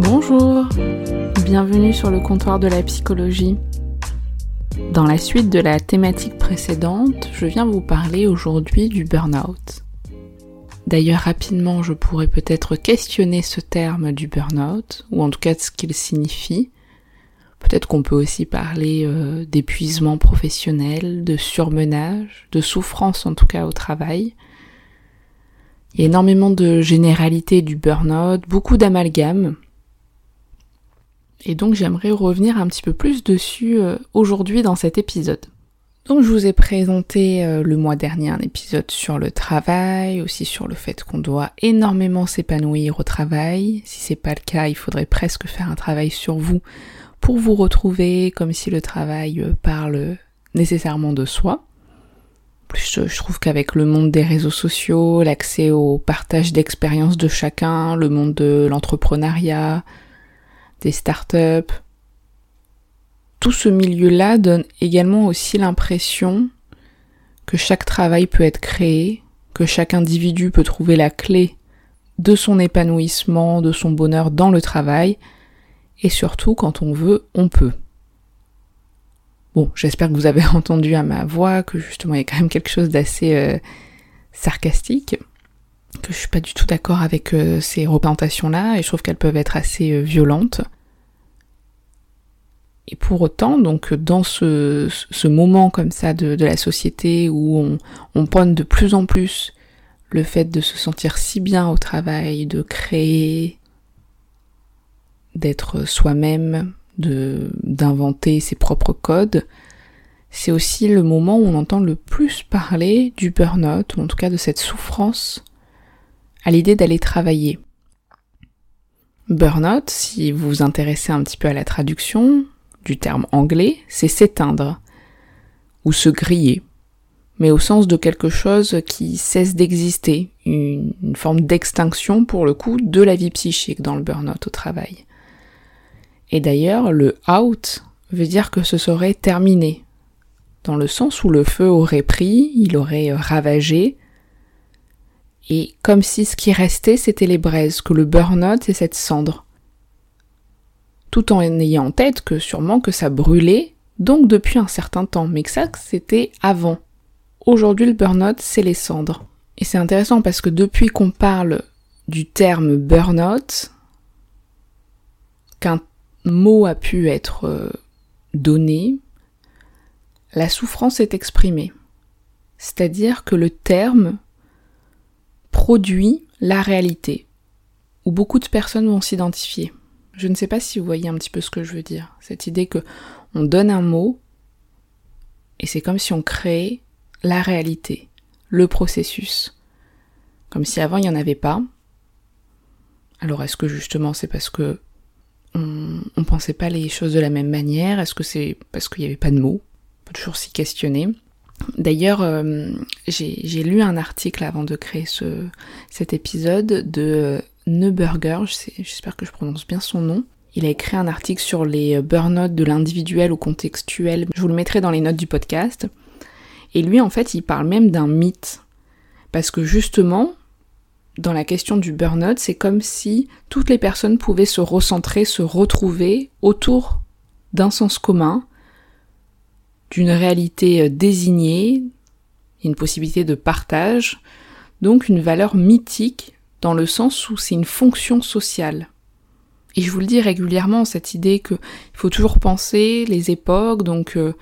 Bonjour, bienvenue sur le comptoir de la psychologie. Dans la suite de la thématique précédente, je viens vous parler aujourd'hui du burn-out. D'ailleurs, rapidement, je pourrais peut-être questionner ce terme du burn-out, ou en tout cas ce qu'il signifie. Peut-être qu'on peut aussi parler euh, d'épuisement professionnel, de surmenage, de souffrance en tout cas au travail. Il y a énormément de généralités du burn-out, beaucoup d'amalgames, et donc j'aimerais revenir un petit peu plus dessus euh, aujourd'hui dans cet épisode. Donc je vous ai présenté euh, le mois dernier un épisode sur le travail, aussi sur le fait qu'on doit énormément s'épanouir au travail. Si c'est pas le cas, il faudrait presque faire un travail sur vous pour vous retrouver comme si le travail euh, parle nécessairement de soi. Plus je trouve qu'avec le monde des réseaux sociaux, l'accès au partage d'expériences de chacun, le monde de l'entrepreneuriat, des startups. Tout ce milieu-là donne également aussi l'impression que chaque travail peut être créé, que chaque individu peut trouver la clé de son épanouissement, de son bonheur dans le travail, et surtout quand on veut, on peut. Bon, j'espère que vous avez entendu à ma voix que justement il y a quand même quelque chose d'assez euh, sarcastique, que je suis pas du tout d'accord avec euh, ces représentations-là, et je trouve qu'elles peuvent être assez euh, violentes. Et pour autant, donc dans ce, moment comme ça de, de, la société où on, on prône de plus en plus le fait de se sentir si bien au travail, de créer, d'être soi-même, de d'inventer ses propres codes, c'est aussi le moment où on entend le plus parler du burn-out, ou en tout cas de cette souffrance à l'idée d'aller travailler. Burnout, si vous vous intéressez un petit peu à la traduction du terme anglais, c'est s'éteindre ou se griller, mais au sens de quelque chose qui cesse d'exister, une, une, forme d'extinction pour le coup de la vie psychique dans le burn-out au travail. Et d'ailleurs, le out veut dire que ce serait terminé, dans le sens où le feu aurait pris, il aurait ravagé, et comme si ce qui restait c'était les braises, que le burn-out c'est cette cendre. Tout en ayant en tête que sûrement que ça brûlait, donc depuis un certain temps, mais que ça c'était avant. Aujourd'hui le burn-out c'est les cendres. Et c'est intéressant parce que depuis qu'on parle du terme burn-out, qu'un mot a pu être euh, donné, la souffrance est exprimée. C'est-à-dire que le terme produit la réalité, où beaucoup de personnes vont s'identifier. Je ne sais pas si vous voyez un petit peu ce que je veux dire. Cette idée que on donne un mot et c'est comme si on créait la réalité, le processus. Comme si avant il n'y en avait pas. Alors est-ce que justement c'est parce que on, pensait pas les choses de la même manière Est-ce que c'est parce qu'il n'y avait pas de mots? On peut toujours s'y questionner. D'ailleurs, euh, j'ai lu un article avant de créer ce, cet épisode de Neuberger, j'espère que je prononce bien son nom. Il a écrit un article sur les burn-out de l'individuel au contextuel. Je vous le mettrai dans les notes du podcast. Et lui, en fait, il parle même d'un mythe. Parce que justement, dans la question du burn-out, c'est comme si toutes les personnes pouvaient se recentrer, se retrouver autour d'un sens commun, d'une réalité euh, désignée, une possibilité de partage, donc une valeur mythique dans le sens où c'est une fonction sociale. Et je vous le dis régulièrement, cette idée qu'il faut toujours penser les époques, donc euh,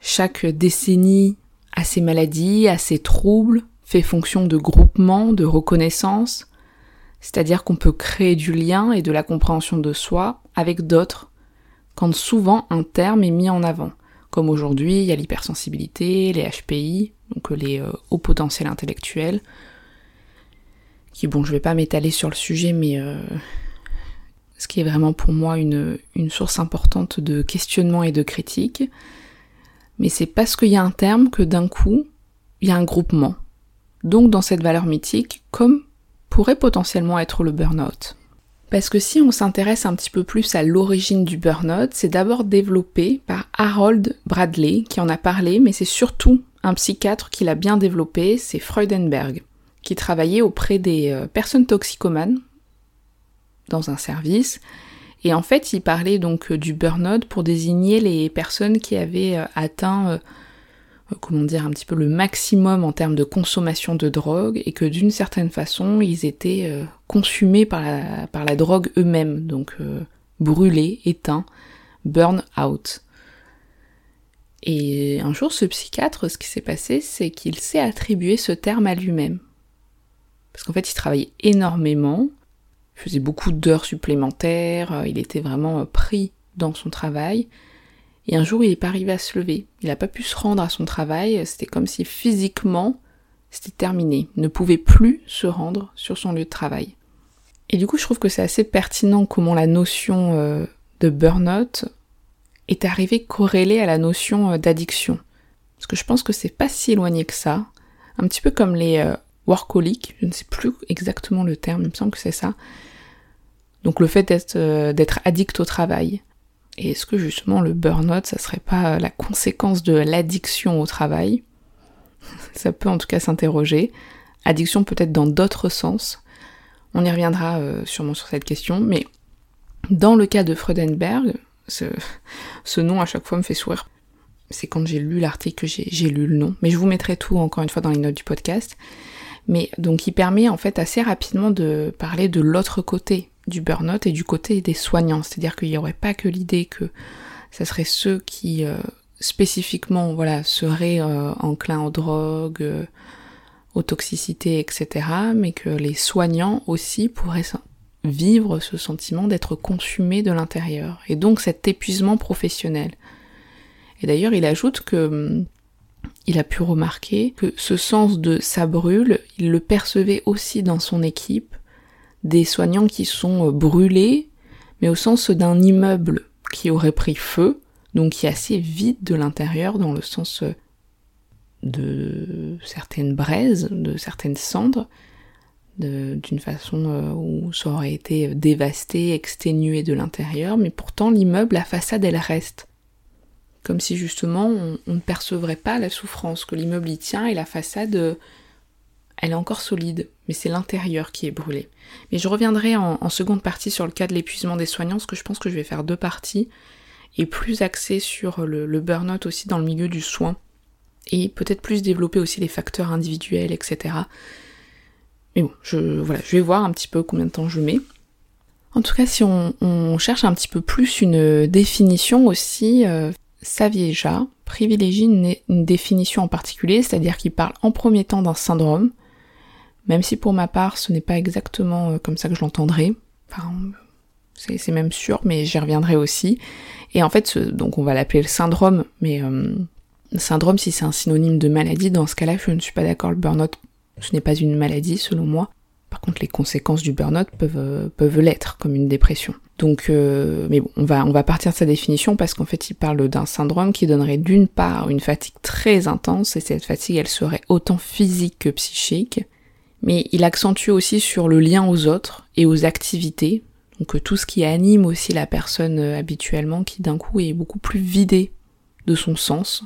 chaque décennie a ses maladies, a ses troubles, fait fonction de groupement, de reconnaissance. C'est-à-dire qu'on peut créer du lien et de la compréhension de soi avec d'autres, quand souvent un terme est mis en avant. Comme aujourd'hui, il y a l'hypersensibilité, les HPI, donc les euh, hauts potentiels intellectuels, qui, bon, je vais pas m'étaler sur le sujet, mais euh, ce qui est vraiment pour moi une source importante de questionnement et de critique. Mais c'est parce qu'il y a un terme que d'un coup, il y a un groupement. Donc dans cette valeur mythique, comme pourrait potentiellement être le burn-out. Parce que si on s'intéresse un petit peu plus à l'origine du burn-out, c'est d'abord développé par Harold Bradley, qui en a parlé, mais c'est surtout un psychiatre qui l'a bien développé, c'est Freudenberg, qui travaillait auprès des euh, personnes toxicomanes dans un service. Et en fait, il parlait donc euh, du burn-out pour désigner les personnes qui avaient euh, atteint comment dire, un petit peu le maximum en termes de consommation de drogue et que d'une certaine façon, ils étaient euh, consumés par la, drogue eux-mêmes, donc euh, brûlés, éteints, burn out. Et un jour, ce psychiatre, ce qui s'est passé, c'est qu'il s'est attribué ce terme à lui-même. Parce qu'en fait, il travaillait énormément, faisait beaucoup d'heures supplémentaires, il était vraiment pris dans son travail, et un jour, il n'est pas arrivé à se lever. Il n'a pas pu se rendre à son travail. C'était comme si physiquement, c'était terminé. Il ne pouvait plus se rendre sur son lieu de travail. Et du coup, je trouve que c'est assez pertinent comment la notion euh, de burn-out est arrivée corrélée à la notion euh, d'addiction. Parce que je pense que c'est pas si éloigné que ça. Un petit peu comme les euh, workaholics, je ne sais plus exactement le terme, il me semble que c'est ça. Donc le fait d'être addict au travail. Et est-ce que justement le burn-out, ça serait pas la conséquence de l'addiction au travail? Ça peut en tout cas s'interroger. Addiction peut-être dans d'autres sens. On y reviendra euh, sûrement sur cette question, mais dans le cas de Freudenberg, ce, ce nom à chaque fois me fait sourire. C'est quand j'ai lu l'article que j'ai lu le nom. Mais je vous mettrai tout encore une fois dans les notes du podcast. Mais donc il permet en fait assez rapidement de parler de l'autre côté du burn-out et du côté des soignants. C'est-à-dire qu'il n'y aurait pas que l'idée que ça serait ceux qui euh, spécifiquement voilà, seraient euh, enclins aux drogues, euh, aux toxicités, etc. Mais que les soignants aussi pourraient vivre ce sentiment d'être consumés de l'intérieur. Et donc cet épuisement professionnel. Et d'ailleurs, il ajoute que hum, il a pu remarquer que ce sens de ça brûle, il le percevait aussi dans son équipe des soignants qui sont euh, brûlés, mais au sens d'un immeuble qui aurait pris feu, donc qui est assez vide de l'intérieur dans le sens euh, de certaines braises, de certaines cendres, d'une façon euh, où ça aurait été dévasté, exténué de l'intérieur, mais pourtant l'immeuble, la façade, elle reste. Comme si justement on, on ne percevrait pas la souffrance, que l'immeuble y tient et la façade elle est encore solide, mais c'est l'intérieur qui est brûlé. Mais je reviendrai en, seconde partie sur le cas de l'épuisement des soignants, parce que je pense que je vais faire deux parties, et plus axé sur le, burn-out aussi dans le milieu du soin, et peut-être plus développer aussi les facteurs individuels, etc. Mais bon, je, voilà, je vais voir un petit peu combien de temps je mets. En tout cas, si on, cherche un petit peu plus une définition aussi, euh, Savieja privilégie une définition en particulier, c'est-à-dire qu'il parle en premier temps d'un syndrome, même si pour ma part ce n'est pas exactement euh, comme ça que je l'entendrai. Enfin, c'est même sûr, mais j'y reviendrai aussi. Et en fait, donc on va l'appeler le syndrome, mais euh, syndrome, si c'est un synonyme de maladie, dans ce cas-là, je ne suis pas d'accord. Le burn-out, ce n'est pas une maladie, selon moi. Par contre, les conséquences du burn-out peuvent, euh, peuvent l'être, comme une dépression. Donc, mais bon, on va, on va partir de sa définition parce qu'en fait, il parle d'un syndrome qui donnerait d'une part une fatigue très intense, et cette fatigue, elle serait autant physique que psychique, mais il accentue aussi sur le lien aux autres et aux activités, donc euh, tout ce qui anime aussi la personne euh, habituellement, qui d'un coup est beaucoup plus vidée de son sens.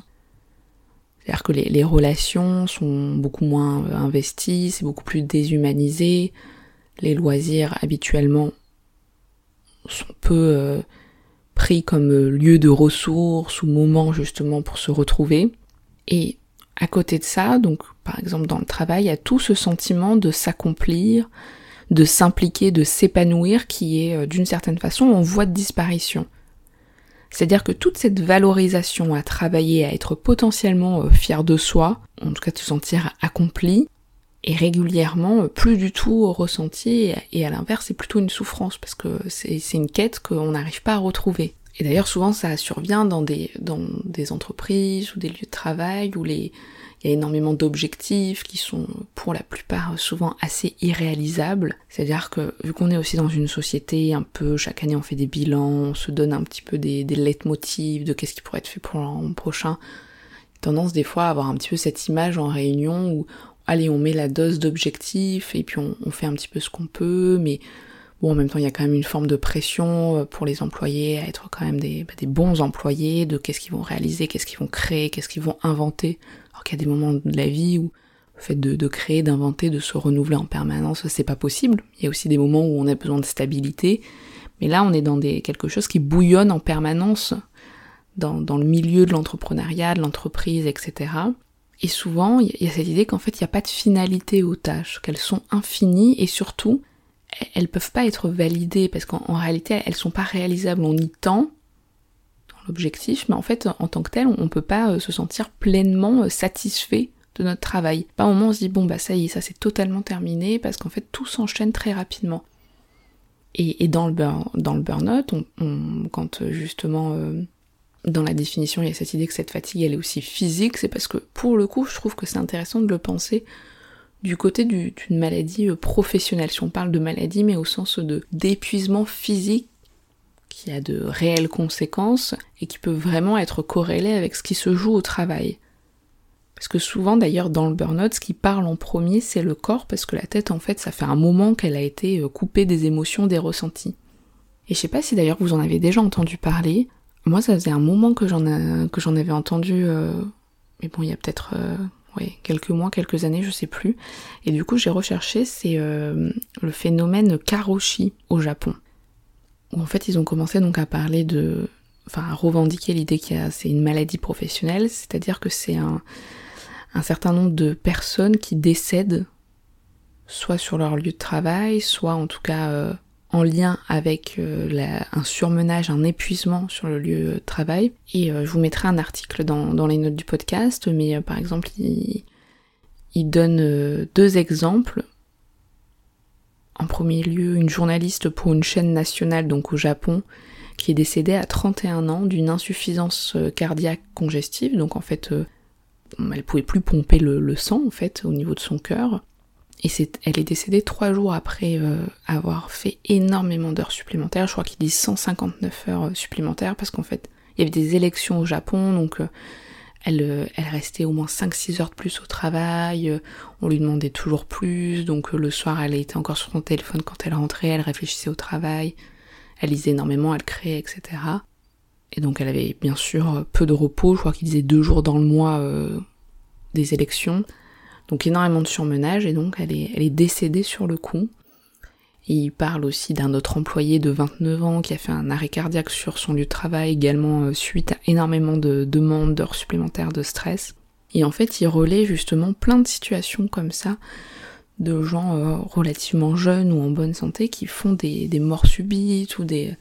C'est-à-dire que les, relations sont beaucoup moins euh, investies, c'est beaucoup plus déshumanisé, les loisirs habituellement sont peu pris comme lieu de ressources ou moment justement pour se retrouver. Et à côté de ça, donc par exemple dans le travail, il y a tout ce sentiment de s'accomplir, de s'impliquer, de s'épanouir qui est euh, d'une certaine façon en voie de disparition. C'est-à-dire que toute cette valorisation à travailler, à être potentiellement euh, fier de soi, en tout cas de se sentir accompli, est régulièrement plus du tout ressenti et à l'inverse c'est plutôt une souffrance parce que c'est une quête qu'on n'arrive pas à retrouver. Et d'ailleurs souvent ça survient dans des, dans des entreprises ou des lieux de travail où les, il y a énormément d'objectifs qui sont pour la plupart souvent assez irréalisables. C'est-à-dire que vu qu'on est aussi dans une société un peu, chaque année on fait des bilans, on se donne un petit peu des, des leitmotivs de qu'est-ce qui pourrait être fait pour l'an prochain, tendance des fois à avoir un petit peu cette image en réunion où allez on met la dose d'objectifs et puis on, on, fait un petit peu ce qu'on peut, mais bon en même temps il y a quand même une forme de pression euh, pour les employés à être quand même des, bah, des bons employés, de qu'est-ce qu'ils vont réaliser, qu'est-ce qu'ils vont créer, qu'est-ce qu'ils vont inventer alors qu'il y a des moments de la vie où le fait de, créer, d'inventer, de se renouveler en permanence, c'est pas possible. Il y a aussi des moments où on a besoin de stabilité. Mais là, on est dans des, quelque chose qui bouillonne en permanence dans, le milieu de l'entrepreneuriat, de l'entreprise, etc. Et souvent, il y a cette idée qu'en fait, il n'y a pas de finalité aux tâches, qu'elles sont infinies et surtout, elles peuvent pas être validées parce qu'en réalité, elles sont pas réalisables. On y tend, l'objectif, mais en fait, en tant que tel, on peut pas euh, se sentir pleinement euh, satisfait de notre travail. Pas au moment on se dit bon bah ça y est, ça c'est totalement terminé parce qu'en fait tout s'enchaîne très rapidement. Et, dans le burn, dans le burn-out, quand euh, justement dans la définition il y a cette idée que cette fatigue elle est aussi physique, c'est parce que pour le coup je trouve que c'est intéressant de le penser du côté d'une maladie professionnelle. Si on parle de maladie, mais au sens de d'épuisement physique qui a de réelles conséquences et qui peut vraiment être corrélé avec ce qui se joue au travail. Parce que souvent d'ailleurs dans le burn-out, ce qui parle en premier c'est le corps parce que la tête en fait ça fait un moment qu'elle a été euh, coupée des émotions, des ressentis. Et je sais pas si d'ailleurs vous en avez déjà entendu parler. Moi ça faisait un moment que j'en avais entendu, euh, mais bon il y a peut-être euh, quelques mois, quelques années, je sais plus. Et du coup j'ai recherché c'est le phénomène karoshi au Japon où en fait ils ont commencé donc à parler de, enfin à revendiquer l'idée qu'il y a, c'est une maladie professionnelle, c'est-à-dire que c'est un, un certain nombre de personnes qui décèdent soit sur leur lieu de travail, soit en tout cas euh, en lien avec euh, un surmenage, un épuisement sur le lieu de travail. Et euh, je vous mettrai un article dans, les notes du podcast, mais par exemple, il, donne deux exemples en premier lieu une journaliste pour une chaîne nationale donc au Japon qui est décédée à 31 ans d'une insuffisance euh, cardiaque congestive, donc en fait euh, elle pouvait plus pomper le, sang en fait au niveau de son cœur. Et elle est décédée trois jours après euh, avoir fait énormément d'heures supplémentaires. Je crois qu'ils disent 159 heures supplémentaires parce qu'en fait, il y avait des élections au Japon, donc euh, elle, restait au moins 5-6 heures de plus au travail, euh, on lui demandait toujours plus, donc euh, le soir elle était encore sur son téléphone quand elle rentrait, elle réfléchissait au travail, elle lisait énormément, elle créait, etc. Et donc elle avait bien sûr peu de repos, je crois qu'il disait deux jours dans le mois des élections, donc énormément de surmenage, et donc elle est, décédée sur le coup il parle aussi d'un autre employé de 29 ans qui a fait un arrêt cardiaque sur son lieu de travail également euh, suite à énormément de demandes d'heures supplémentaires de stress. Et en fait, il relaie justement plein de situations comme ça de gens euh, relativement jeunes ou en bonne santé qui font des, morts subites ou des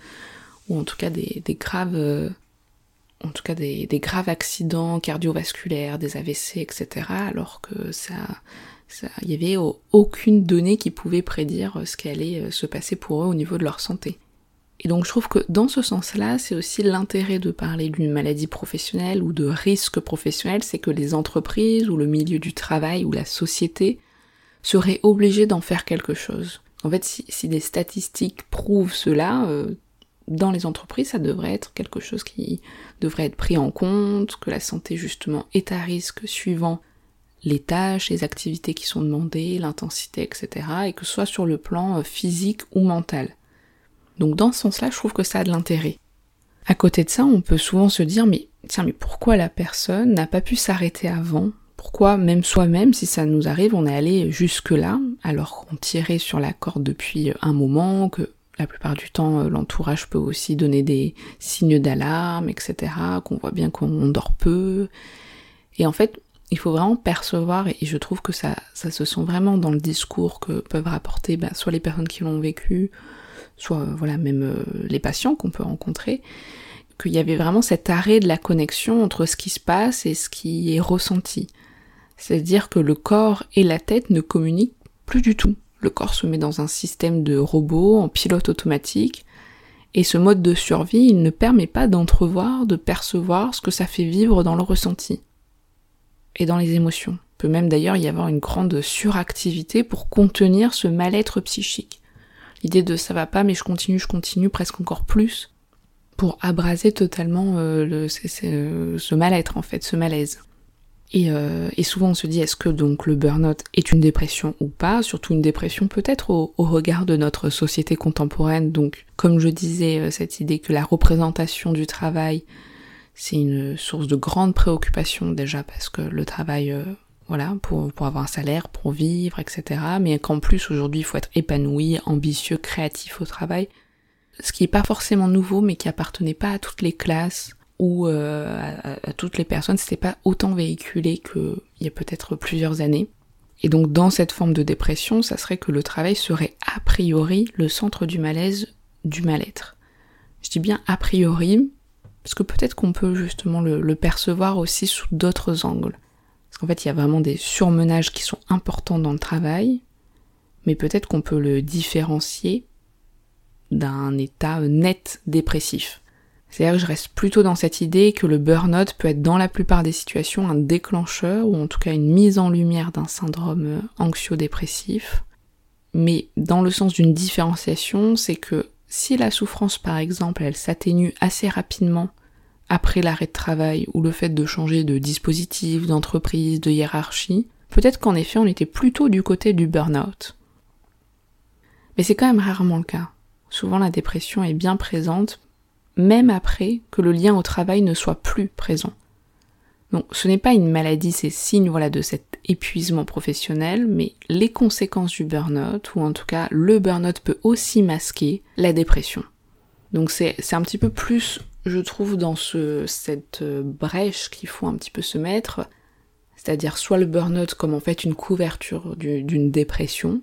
ou en tout cas des, graves euh, en tout cas des, graves accidents cardiovasculaires, des AVC, etc. alors que ça il n'y avait aucune donnée qui pouvait prédire euh, ce qui allait euh, se passer pour eux au niveau de leur santé. Et donc je trouve que dans ce sens-là, c'est aussi l'intérêt de parler d'une maladie professionnelle ou de risque professionnel, c'est que les entreprises ou le milieu du travail ou la société seraient obligés d'en faire quelque chose. En fait, si, des statistiques prouvent cela, euh, dans les entreprises, ça devrait être quelque chose qui devrait être pris en compte, que la santé justement est à risque suivant les tâches, les activités qui sont demandées, l'intensité, etc. et que ce soit sur le plan euh, physique ou mental. Donc dans ce sens-là, je trouve que ça a de l'intérêt. À côté de ça, on peut souvent se dire mais tiens mais pourquoi la personne n'a pas pu s'arrêter avant? Pourquoi même soi-même, si ça nous arrive, on est allé jusque-là, alors qu'on tirait sur la corde depuis un moment, que la plupart du temps euh, l'entourage peut aussi donner des signes d'alarme, etc., qu'on voit bien qu'on dort peu. Et en fait, il faut vraiment percevoir, et je trouve que ça, ça se sent vraiment dans le discours que peuvent rapporter bah, soit les personnes qui l'ont vécu, soit euh, voilà même euh, les patients qu'on peut rencontrer, qu'il y avait vraiment cet arrêt de la connexion entre ce qui se passe et ce qui est ressenti. C'est-à-dire que le corps et la tête ne communiquent plus du tout. Le corps se met dans un système de robot, en pilote automatique, et ce mode de survie, il ne permet pas d'entrevoir, de percevoir ce que ça fait vivre dans le ressenti et dans les émotions. Il peut même d'ailleurs y avoir une grande suractivité pour contenir ce mal-être psychique. L'idée de ça va pas mais je continue, je continue presque encore plus pour abraser totalement euh, le, ce mal-être en fait, ce malaise. Euh, et, souvent on se dit est-ce que donc le burn-out est une dépression ou pas, surtout une dépression peut-être au, regard de notre société contemporaine. Donc comme je disais, euh, cette idée que la représentation du travail, c'est une source de grande préoccupation déjà parce que le travail, euh, voilà, pour, pour avoir un salaire, pour vivre, etc. Mais qu'en plus aujourd'hui il faut être épanoui, ambitieux, créatif au travail. Ce qui n'est pas forcément nouveau mais qui appartenait pas à toutes les classes ou euh, à, toutes les personnes, c'était pas autant véhiculé qu'il y a peut-être plusieurs années. Et donc dans cette forme de dépression, ça serait que le travail serait a priori le centre du malaise, du mal-être. Je dis bien a priori, parce que peut-être qu'on peut justement le, le, percevoir aussi sous d'autres angles. Parce qu'en fait, il y a vraiment des surmenages qui sont importants dans le travail, mais peut-être qu'on peut le différencier d'un état net dépressif. C'est-à-dire que je reste plutôt dans cette idée que le burn-out peut être dans la plupart des situations un déclencheur ou en tout cas une mise en lumière d'un syndrome euh, anxio-dépressif. Mais dans le sens d'une différenciation, c'est que si la souffrance par exemple elle s'atténue assez rapidement après l'arrêt de travail ou le fait de changer de dispositif, d'entreprise, de hiérarchie, peut-être qu'en effet on était plutôt du côté du burn-out. Mais c'est quand même rarement le cas. Souvent la dépression est bien présente même après que le lien au travail ne soit plus présent. Donc ce n'est pas une maladie, c'est signe voilà de cet épuisement professionnel, mais les conséquences du burn-out, ou en tout cas le burn-out peut aussi masquer la dépression. Donc c'est un petit peu plus, je trouve, dans ce, cette brèche qu'il faut un petit peu se mettre, c'est-à-dire soit le burn-out comme en fait une couverture d'une dépression,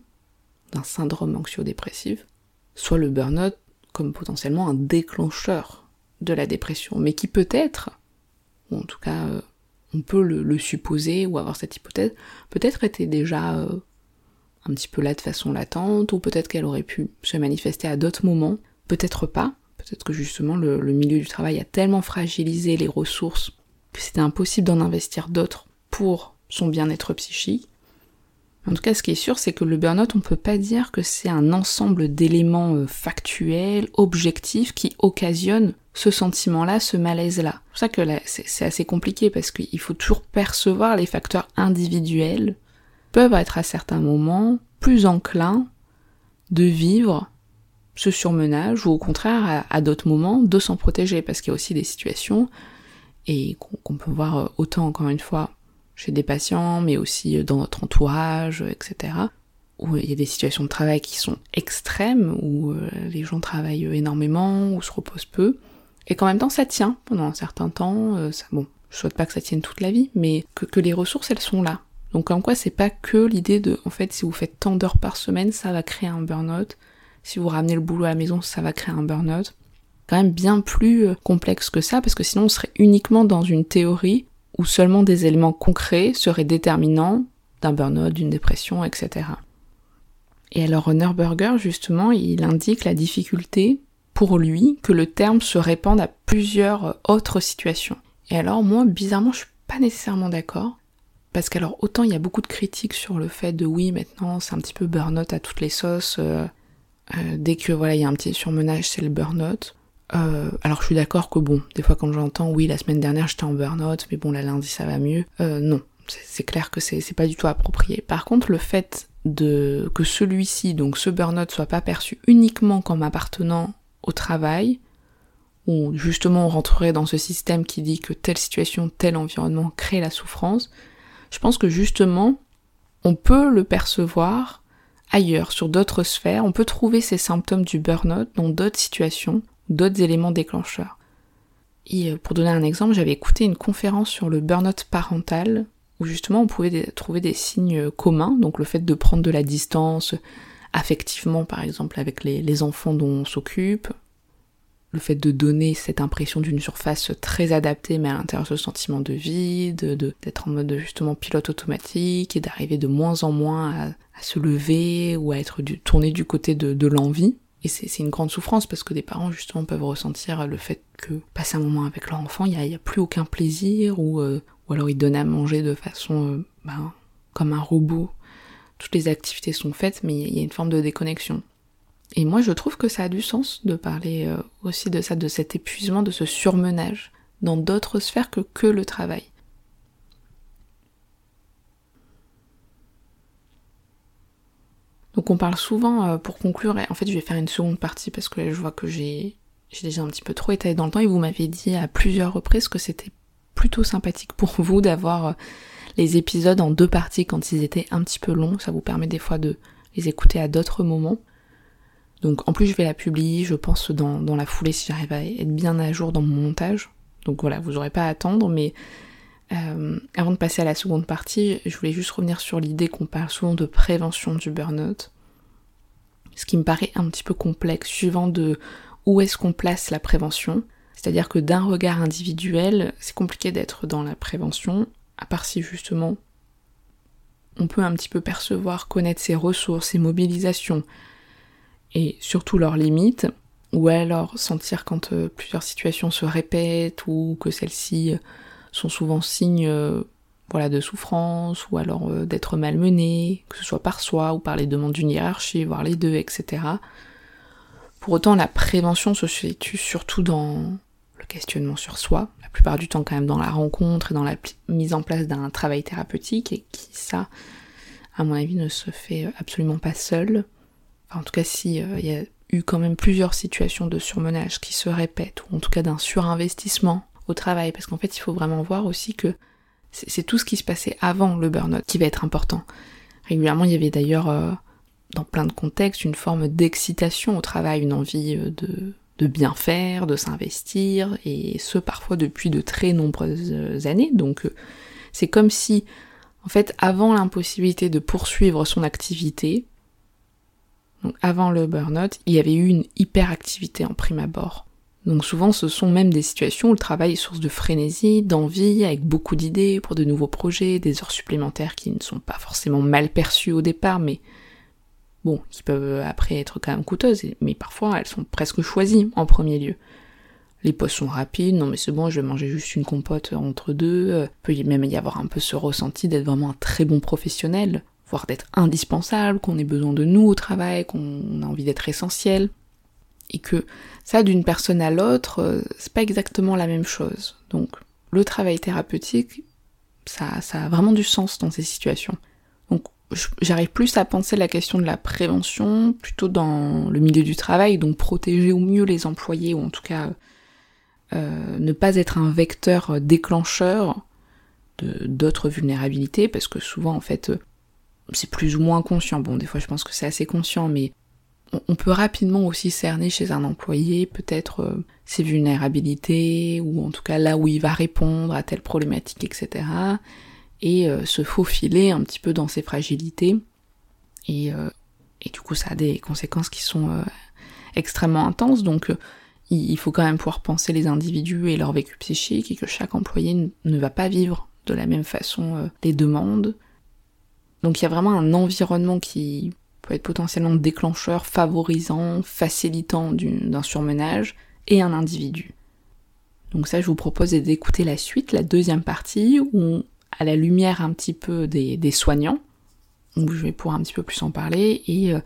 d'un syndrome anxio-dépressif, soit le burn-out comme potentiellement un déclencheur de la dépression, mais qui peut être, ou en tout cas euh, on peut le, supposer ou avoir cette hypothèse, peut-être était déjà euh, un petit peu là de façon latente, ou peut-être qu'elle aurait pu se manifester à d'autres moments, peut-être pas, peut-être que justement le milieu du travail a tellement fragilisé les ressources que c'était impossible d'en investir d'autres pour son bien-être psychique, en tout cas, ce qui est sûr, c'est que le burn-out, on peut pas dire que c'est un ensemble d'éléments euh, factuels, objectifs, qui occasionnent ce sentiment-là, ce malaise-là. C'est pour ça que c'est assez compliqué parce qu'il faut toujours percevoir les facteurs individuels peuvent être à certains moments plus enclins de vivre ce surmenage ou au contraire à, d'autres moments de s'en protéger parce qu'il y a aussi des situations et qu'on peut voir euh, autant encore une fois chez des patients, mais aussi euh, dans notre entourage, euh, etc. Où il y a des situations de travail qui sont extrêmes, où euh, les gens travaillent énormément, ou se reposent peu, et qu'en même temps ça tient pendant un certain temps. Ça, bon, je souhaite pas que ça tienne toute la vie, mais que, que les ressources elles sont là. Donc en quoi c'est pas que l'idée de, en fait, si vous faites tant d'heures par semaine, ça va créer un burn-out. Si vous ramenez le boulot à la maison, ça va créer un burn-out. Quand même bien plus complexe que ça, parce que sinon on serait uniquement dans une théorie où seulement des éléments concrets seraient déterminants d'un burn-out, d'une dépression, etc. Et alors Honor Burger, justement, il indique la difficulté pour lui que le terme se répande à plusieurs autres situations. Et alors moi, bizarrement, je suis pas nécessairement d'accord. Parce qu'alors autant il y a beaucoup de critiques sur le fait de oui maintenant c'est un petit peu burn-out à toutes les sauces. Euh, euh, dès que voilà il y a un petit surmenage c'est le burn-out. Euh, alors je suis d'accord que bon, des fois quand j'entends oui la semaine dernière j'étais en burn-out, mais bon la lundi ça va mieux, euh, non, c'est clair que c'est pas du tout approprié. Par contre le fait de que celui-ci, donc ce burn-out, soit pas perçu uniquement comme appartenant au travail, ou justement on rentrerait dans ce système qui dit que telle situation, tel environnement crée la souffrance, je pense que justement on peut le percevoir ailleurs, sur d'autres sphères, on peut trouver ces symptômes du burn-out dans d'autres situations, d'autres éléments déclencheurs. Et euh, pour donner un exemple, j'avais écouté une conférence sur le burn-out parental, où justement on pouvait trouver des signes communs, donc le fait de prendre de la distance affectivement par exemple avec les, enfants dont on s'occupe, le fait de donner cette impression d'une surface très adaptée, mais à l'intérieur ce sentiment de vide, d'être en mode justement pilote automatique et d'arriver de moins en moins à, se lever ou à être tourné du côté de, l'envie. Et c'est une grande souffrance parce que des parents justement peuvent ressentir le fait que passer un moment avec leur enfant, il n'y a, plus aucun plaisir ou, euh, ou alors ils donnent à manger de façon euh, ben, comme un robot. Toutes les activités sont faites mais il y a une forme de déconnexion. Et moi, je trouve que ça a du sens de parler euh, aussi de ça, de cet épuisement, de ce surmenage dans d'autres sphères que que le travail. Donc on parle souvent, euh, pour conclure, et en fait je vais faire une seconde partie parce que là je vois que j'ai déjà un petit peu trop étalé dans le temps et vous m'avez dit à plusieurs reprises que c'était plutôt sympathique pour vous d'avoir euh, les épisodes en deux parties quand ils étaient un petit peu longs, ça vous permet des fois de les écouter à d'autres moments. Donc en plus je vais la publier, je pense, dans, la foulée si j'arrive à être bien à jour dans mon montage. Donc voilà, vous n'aurez pas à attendre, mais euh, avant de passer à la seconde partie, je voulais juste revenir sur l'idée qu'on parle souvent de prévention du burn-out. Ce qui me paraît un petit peu complexe, suivant de où est-ce qu'on place la prévention. C'est-à-dire que d'un regard individuel, c'est compliqué d'être dans la prévention, à part si justement on peut un petit peu percevoir, connaître ses ressources, ses mobilisations, et surtout leurs limites, ou alors sentir quand euh, plusieurs situations se répètent ou que celles-ci euh, sont souvent signes euh, voilà, de souffrance ou alors d'être malmenées, que ce soit par soi ou par les demandes d'une hiérarchie, voire les deux, etc. Pour autant, la prévention se situe surtout dans le questionnement sur soi, la plupart du temps quand même dans la rencontre et dans la mise en place d'un travail thérapeutique, et qui ça, à mon avis, ne se fait absolument pas seul en tout cas si euh, y a eu quand même plusieurs situations de surmenage qui se répètent, ou en tout cas d'un surinvestissement au travail, parce qu'en fait il faut vraiment voir aussi que c'est tout ce qui se passait avant le burn-out qui va être important. Régulièrement il y avait d'ailleurs euh, dans plein de contextes une forme d'excitation au travail, une envie euh, de, de bien faire, de s'investir, et ce parfois depuis de très nombreuses années. Donc c'est comme si, en fait, avant l'impossibilité de poursuivre son activité, donc avant le burn-out, il y avait eu une hyperactivité en prime abord. Donc souvent ce sont même des situations où le travail est source de frénésie, d'envie, avec beaucoup d'idées pour de nouveaux projets, des heures supplémentaires qui ne sont pas forcément mal perçues au départ, mais bon, qui peuvent après être quand même coûteuses, mais parfois elles sont presque choisies en premier lieu. Les postes sont rapides, non mais c'est bon, je vais manger juste une compote entre deux, euh, peut même y avoir un peu ce ressenti d'être vraiment un très bon professionnel, voire d'être indispensable, qu'on ait besoin de nous au travail, qu'on a envie d'être essentiel. Et que ça, d'une personne à l'autre, euh, c'est pas exactement la même chose. Donc, le travail thérapeutique, ça, ça a vraiment du sens dans ces situations. Donc, j'arrive plus à penser la question de la prévention plutôt dans le milieu du travail, donc protéger au mieux les employés, ou en tout cas euh, ne pas être un vecteur déclencheur d'autres vulnérabilités, parce que souvent en fait c'est plus ou moins conscient. Bon, des fois je pense que c'est assez conscient, mais on, peut rapidement aussi cerner chez un employé peut-être euh, ses vulnérabilités, ou en tout cas là où il va répondre à telle problématique, etc. Et euh, se faufiler un petit peu dans ses fragilités. Et, euh, et du coup ça a des conséquences qui sont extrêmement intenses, donc il faut quand même pouvoir penser les individus et leur vécu psychique, et que chaque employé ne va pas vivre de la même façon les demandes, donc il y a vraiment un environnement qui peut être potentiellement déclencheur, favorisant, facilitant d'un surmenage, et un individu. Donc ça, je vous propose d'écouter la suite, la deuxième partie, où à la lumière un petit peu des, soignants, où je vais pouvoir un petit peu plus en parler, et euh,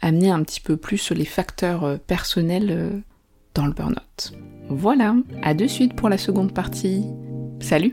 amener un petit peu plus les facteurs euh, personnels euh, dans le burn-out. Voilà, à de suite pour la seconde partie. Salut